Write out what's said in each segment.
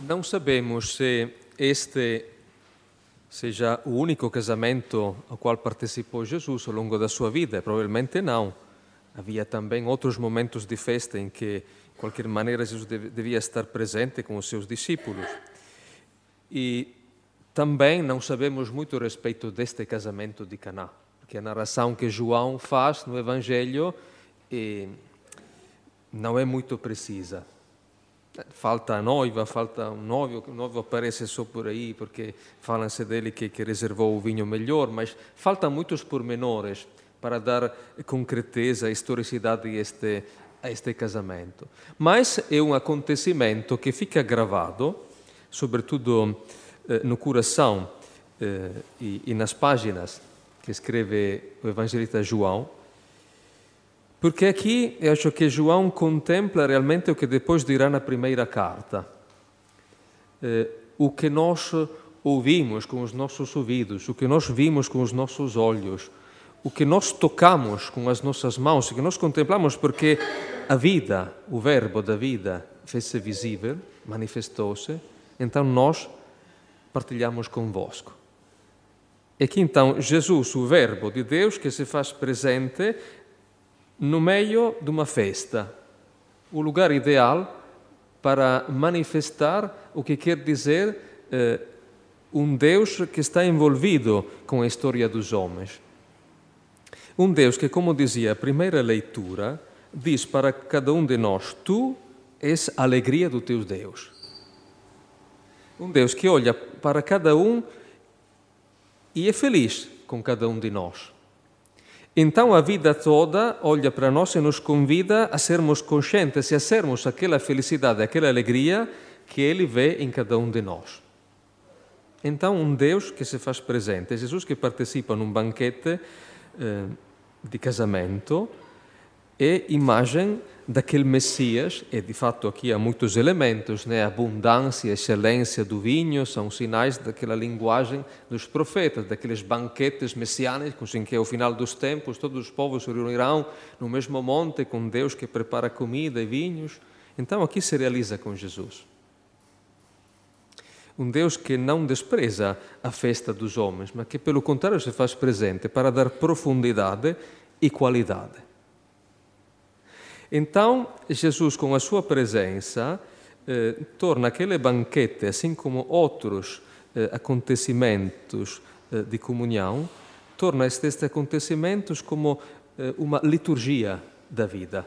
Não sabemos se este seja o único casamento ao qual participou Jesus ao longo da sua vida, provavelmente não. Havia também outros momentos de festa em que, de qualquer maneira, Jesus devia estar presente com os seus discípulos. E também não sabemos muito a respeito deste casamento de Caná, porque a narração que João faz no Evangelho eh, não é muito precisa. Falta a noiva, falta um noivo, o noivo aparece só por aí porque falam-se dele que, que reservou o vinho melhor, mas faltam muitos pormenores para dar concreteza e historicidade a este, a este casamento. Mas é um acontecimento que fica gravado, sobretudo eh, no coração eh, e, e nas páginas que escreve o evangelista João, porque aqui eu acho que João contempla realmente o que depois dirá na primeira carta. Eh, o que nós ouvimos com os nossos ouvidos, o que nós vimos com os nossos olhos, o que nós tocamos com as nossas mãos, o que nós contemplamos, porque a vida, o verbo da vida, fez-se visível, manifestou-se, então nós partilhamos convosco. E aqui então Jesus, o Verbo de Deus, que se faz presente no meio de uma festa, o lugar ideal para manifestar o que quer dizer eh, um Deus que está envolvido com a história dos homens. Um Deus que, como dizia a primeira leitura, diz para cada um de nós: Tu és a alegria do teu Deus. Um Deus que olha para cada um e é feliz com cada um de nós. Então a vida toda olha para nós e nos convida a sermos conscientes e a sermos aquela felicidade, aquela alegria que Ele vê em cada um de nós. Então, um Deus que se faz presente, Jesus que participa num banquete eh, de casamento, é imagem daquele Messias, e de fato aqui há muitos elementos, né? abundância, excelência do vinho, são sinais daquela linguagem dos profetas, daqueles banquetes messiânicos em que ao final dos tempos todos os povos se reunirão no mesmo monte com Deus que prepara comida e vinhos. Então aqui se realiza com Jesus. Um Deus que não despreza a festa dos homens, mas que pelo contrário se faz presente para dar profundidade e qualidade. Então, Jesus, com a sua presença, eh, torna aquele banquete, assim como outros eh, acontecimentos eh, de comunhão, torna estes acontecimentos como eh, uma liturgia da vida.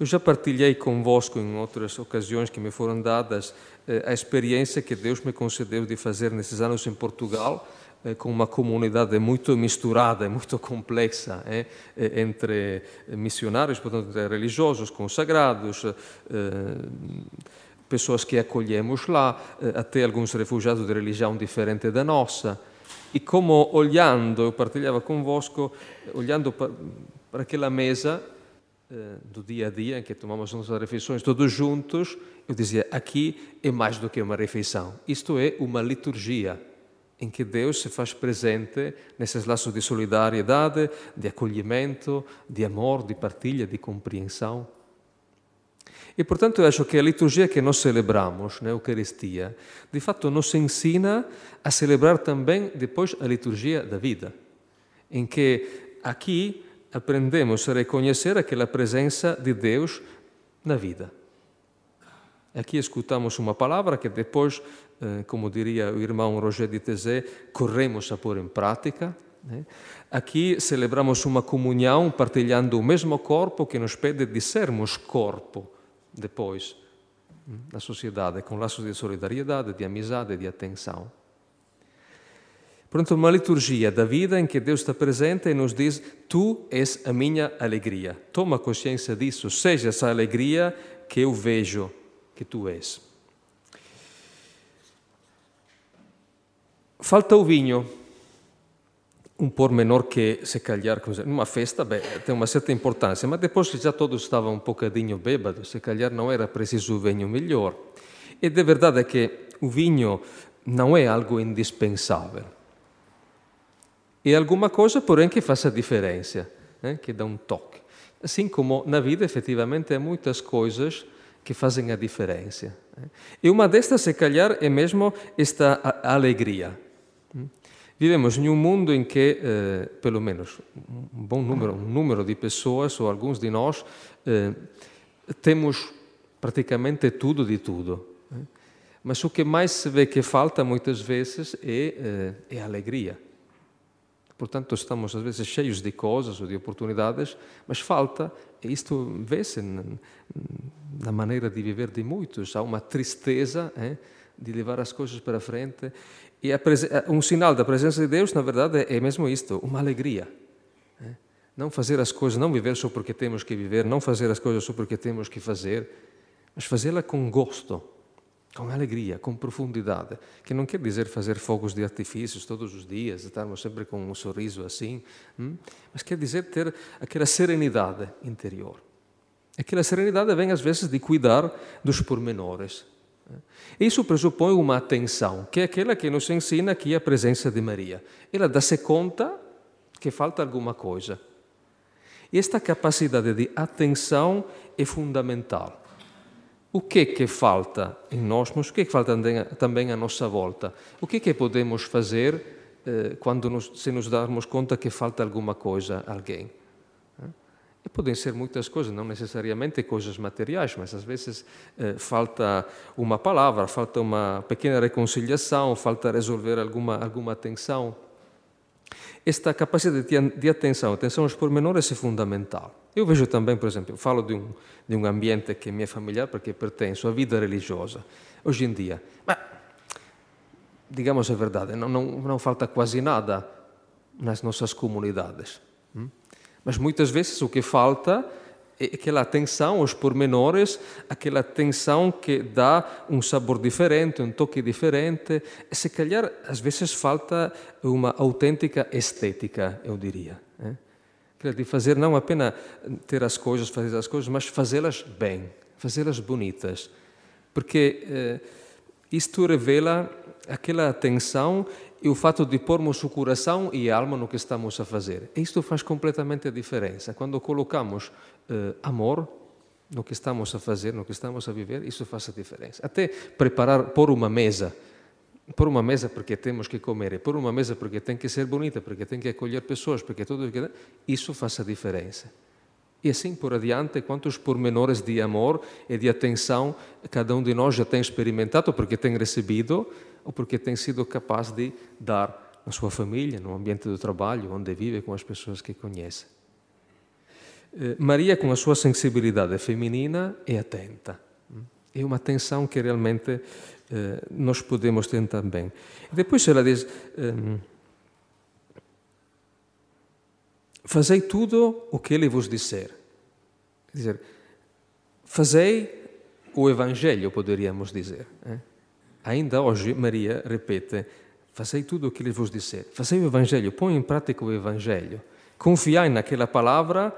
Eu já partilhei convosco em outras ocasiões que me foram dadas eh, a experiência que Deus me concedeu de fazer nesses anos em Portugal, eh, com uma comunidade muito misturada, muito complexa, eh, entre missionários, portanto, religiosos, consagrados, pessoas que acolhemos lá, até alguns refugiados de religião diferente da nossa. E como olhando, eu partilhava convosco, olhando para aquela mesa do dia a dia, em que tomamos nossas refeições todos juntos, eu dizia: aqui é mais do que uma refeição, isto é uma liturgia em que Deus se faz presente nesses laços de solidariedade, de acolhimento, de amor, de partilha, de compreensão. E, portanto, eu acho que a liturgia que nós celebramos, na Eucaristia, de fato nos ensina a celebrar também depois a liturgia da vida, em que aqui aprendemos a reconhecer aquela presença de Deus na vida. Aqui escutamos uma palavra que depois eh, como diria o irmão Roger de Tezé, corremos a pôr em prática. Né? Aqui celebramos uma comunhão partilhando o mesmo corpo que nos pede de sermos corpo depois na sociedade, com laços de solidariedade, de amizade, de atenção. Portanto, uma liturgia da vida em que Deus está presente e nos diz: Tu és a minha alegria. Toma consciência disso, seja essa alegria que eu vejo que tu és. Falta o vinho, um pormenor que, se calhar, numa festa, bem, tem uma certa importância, mas depois que já todos estavam um bocadinho bêbados, se calhar não era preciso o vinho melhor. E de verdade é que o vinho não é algo indispensável. É alguma coisa, porém, que faça diferença, né? que dá um toque. Assim como na vida, efetivamente, há muitas coisas que fazem a diferença. E uma destas, se calhar, é mesmo esta alegria. Vivemos em um mundo em que, eh, pelo menos, um bom número, um número de pessoas, ou alguns de nós, eh, temos praticamente tudo de tudo. Mas o que mais se vê que falta muitas vezes é, eh, é alegria. Portanto, estamos às vezes cheios de coisas ou de oportunidades, mas falta, e isto vê-se na maneira de viver de muitos, há uma tristeza de levar as coisas para frente. E um sinal da presença de Deus, na verdade, é mesmo isto, uma alegria. Não fazer as coisas, não viver só porque temos que viver, não fazer as coisas só porque temos que fazer, mas fazê-la com gosto com alegria, com profundidade, que não quer dizer fazer fogos de artifícios todos os dias, estarmos sempre com um sorriso assim, hum? mas quer dizer ter aquela serenidade interior. Aquela serenidade vem às vezes de cuidar dos pormenores. Isso pressupõe uma atenção, que é aquela que nos ensina aqui a presença de Maria. Ela dá-se conta que falta alguma coisa. E esta capacidade de atenção é fundamental. O que é que falta em nós, mas o que é que falta também à nossa volta? O que é que podemos fazer eh, quando nos, se nos darmos conta que falta alguma coisa a alguém? Eh? E podem ser muitas coisas, não necessariamente coisas materiais, mas às vezes eh, falta uma palavra, falta uma pequena reconciliação, falta resolver alguma, alguma tensão. Esta capacidade de, atenção, atenção aos pormenores é fundamental. Eu vejo também, por exemplo, falo de um, de um ambiente que me é familiar porque pertenço à vida religiosa. Hoje em dia, mas, digamos a verdade, não, não, não falta quase nada nas nossas comunidades. Hum? Mas muitas vezes o que falta aquela atenção aos pormenores, aquela atenção que dá um sabor diferente, um toque diferente. E se calhar, às vezes, falta uma autêntica estética, eu diria. Eh? de fazer não apenas ter as coisas, fazer as coisas, mas fazê-las bem, fazê-las bonitas. Porque eh, isto revela aquela atenção e o fato de pormos o coração e a alma no que estamos a fazer. Isto faz completamente a diferença. Quando colocamos eh, amor no que estamos a fazer, no que estamos a viver, isso faz a diferença. Até preparar, pôr uma mesa por uma mesa porque temos que comer, por uma mesa porque tem que ser bonita, porque tem que acolher pessoas, porque tudo isso faz a diferença. E assim por adiante, quantos pormenores de amor e de atenção cada um de nós já tem experimentado, porque tem recebido, ou porque tem sido capaz de dar na sua família, no ambiente do trabalho, onde vive, com as pessoas que conhece. Eh, Maria, com a sua sensibilidade feminina, é atenta. É uma atenção que realmente eh, nós podemos ter também. Depois ela diz: ehm, Fazei tudo o que ele vos disser. Quer dizer, fazei o Evangelho, poderíamos dizer. Eh? Ainda hoje, Maria repete: Fazei tudo o que ele vos disser. Fazei o Evangelho, põe em prática o Evangelho. Confiai naquela palavra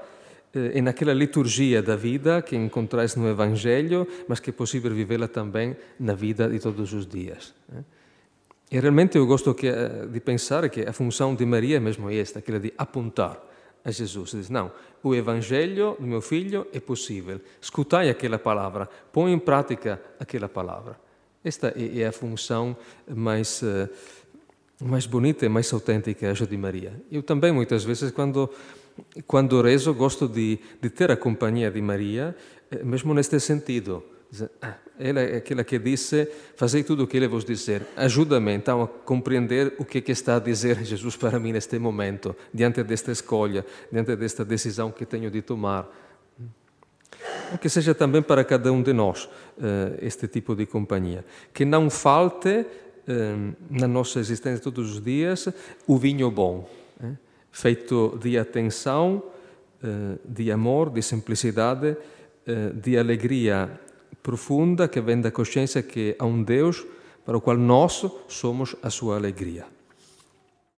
e naquela liturgia da vida que encontrais no Evangelho, mas que é possível vivê-la também na vida de todos os dias. E realmente eu gosto que, de pensar que a função de Maria é mesmo esta, aquela de apontar a Jesus. Diz, não, o Evangelho do meu filho é possível. Escutai aquela palavra, põe em prática aquela palavra. Esta é a função mais, mais bonita e mais autêntica, acho, de Maria. Eu também, muitas vezes, quando quando rezo, gosto de, de, ter a companhia de Maria, eh, mesmo neste sentido. Ah, ela é aquela que disse: Fazei tudo o que ele vos dizer. Ajuda-me então a compreender o que, é que está a dizer Jesus para mim neste momento, diante desta escolha, diante desta decisão que tenho de tomar. Que seja também para cada um de nós uh, este tipo de companhia. Que não falte uh, na nossa existência todos os dias o vinho bom feito de atenção, eh, de amor, de simplicidade, eh, de alegria profunda que vem da consciência que há um Deus para o qual nós somos a sua alegria.